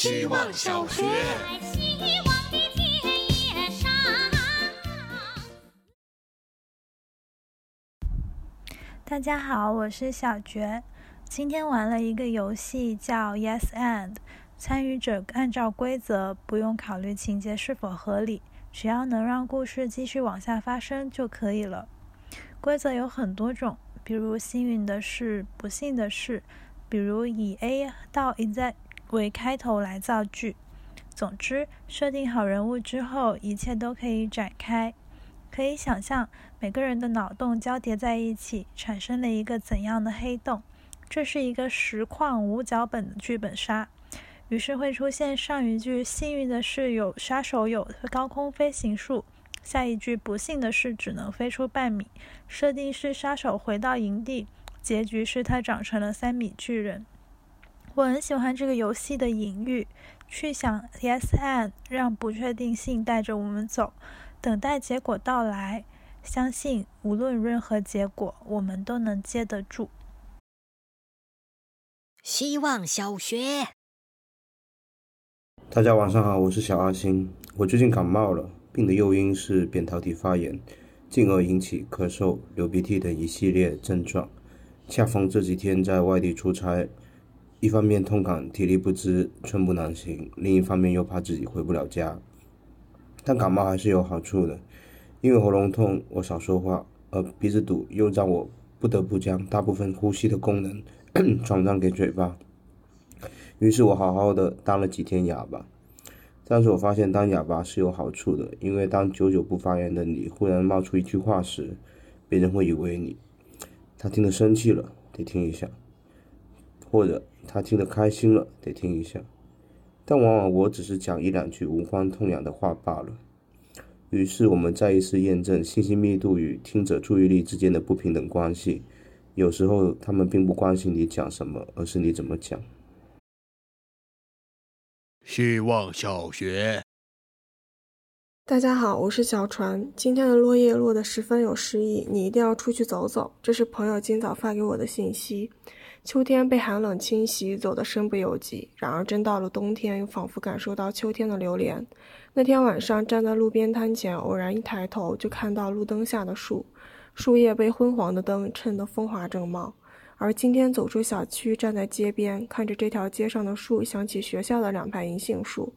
希望小学。大家好，我是小觉。今天玩了一个游戏，叫 Yes and。参与者按照规则，不用考虑情节是否合理，只要能让故事继续往下发生就可以了。规则有很多种，比如幸运的事、不幸的事，比如以 A 到 Z 为开头来造句。总之，设定好人物之后，一切都可以展开。可以想象，每个人的脑洞交叠在一起，产生了一个怎样的黑洞？这是一个实况无脚本的剧本杀。于是会出现上一句幸运的是有杀手有高空飞行术，下一句不幸的是只能飞出半米。设定是杀手回到营地，结局是他长成了三米巨人。我很喜欢这个游戏的隐喻，去想 yes and，让不确定性带着我们走，等待结果到来，相信无论任何结果，我们都能接得住。希望小学。大家晚上好，我是小阿星。我最近感冒了，病的诱因是扁桃体发炎，进而引起咳嗽、流鼻涕等一系列症状。恰逢这几天在外地出差，一方面痛感体力不支、寸步难行，另一方面又怕自己回不了家。但感冒还是有好处的，因为喉咙痛，我少说话；而鼻子堵又让我不得不将大部分呼吸的功能 转让给嘴巴。于是我好好的当了几天哑巴，但是我发现当哑巴是有好处的，因为当久久不发言的你忽然冒出一句话时，别人会以为你他听得生气了，得听一下；或者他听得开心了，得听一下。但往往我只是讲一两句无关痛痒的话罢了。于是我们再一次验证信息密度与听者注意力之间的不平等关系。有时候他们并不关心你讲什么，而是你怎么讲。希望小学，大家好，我是小船。今天的落叶落得十分有诗意，你一定要出去走走。这是朋友今早发给我的信息。秋天被寒冷侵袭，走得身不由己。然而真到了冬天，又仿佛感受到秋天的流连。那天晚上站在路边摊前，偶然一抬头，就看到路灯下的树，树叶被昏黄的灯衬得风华正茂。而今天走出小区，站在街边，看着这条街上的树，想起学校的两排银杏树。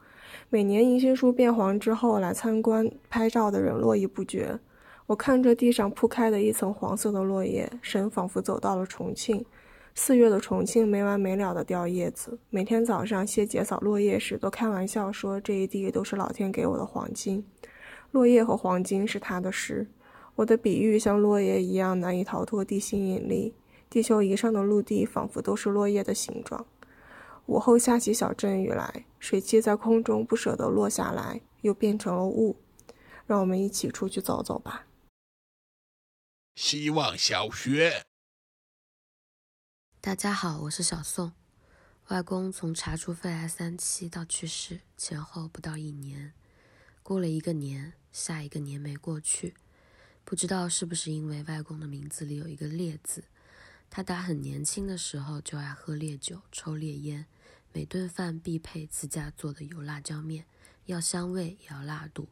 每年银杏树变黄之后，来参观拍照的人络绎不绝。我看着地上铺开的一层黄色的落叶，神仿佛走到了重庆。四月的重庆没完没了的掉叶子。每天早上谢姐扫落叶时，都开玩笑说这一地都是老天给我的黄金。落叶和黄金是他的诗。我的比喻像落叶一样难以逃脱地心引力。地球仪上的陆地仿佛都是落叶的形状。午后下起小阵雨来，水汽在空中不舍得落下来，又变成了雾。让我们一起出去走走吧。希望小学，大家好，我是小宋。外公从查出肺癌三期到去世前后不到一年，过了一个年，下一个年没过去，不知道是不是因为外公的名字里有一个烈字。他打很年轻的时候就爱喝烈酒、抽烈烟，每顿饭必配自家做的油辣椒面，要香味也要辣度。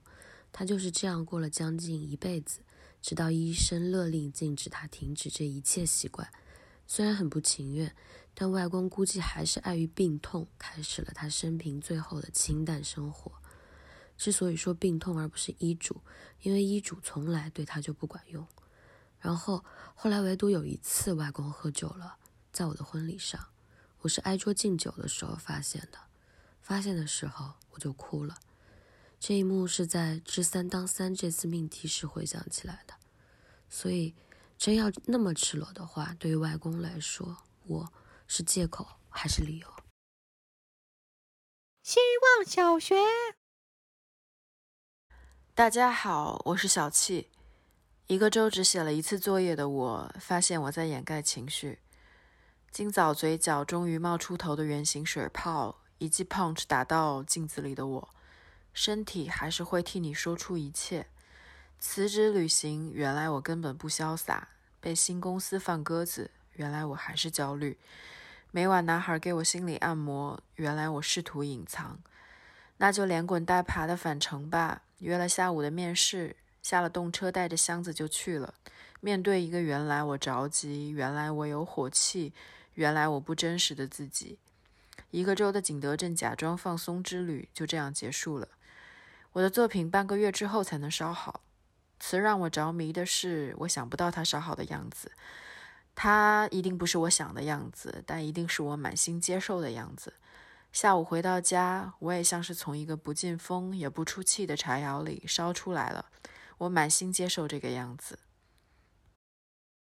他就是这样过了将近一辈子，直到医生勒令禁止他停止这一切习惯。虽然很不情愿，但外公估计还是碍于病痛，开始了他生平最后的清淡生活。之所以说病痛而不是医嘱，因为医嘱从来对他就不管用。然后，后来唯独有一次，外公喝酒了，在我的婚礼上，我是挨桌敬酒的时候发现的。发现的时候，我就哭了。这一幕是在“知三当三”这次命题时回想起来的。所以，真要那么赤裸的话，对于外公来说，我是借口还是理由？希望小学，大家好，我是小气。一个周只写了一次作业的我，发现我在掩盖情绪。今早嘴角终于冒出头的圆形水泡，一记 punch 打到镜子里的我，身体还是会替你说出一切。辞职旅行，原来我根本不潇洒；被新公司放鸽子，原来我还是焦虑；每晚男孩给我心理按摩，原来我试图隐藏。那就连滚带爬的返程吧。约了下午的面试，下了动车，带着箱子就去了。面对一个原来我着急，原来我有火气，原来我不真实的自己。一个周的景德镇假装放松之旅就这样结束了。我的作品半个月之后才能烧好。词让我着迷的是，我想不到他烧好的样子。他一定不是我想的样子，但一定是我满心接受的样子。下午回到家，我也像是从一个不进风也不出气的柴窑里烧出来了。我满心接受这个样子。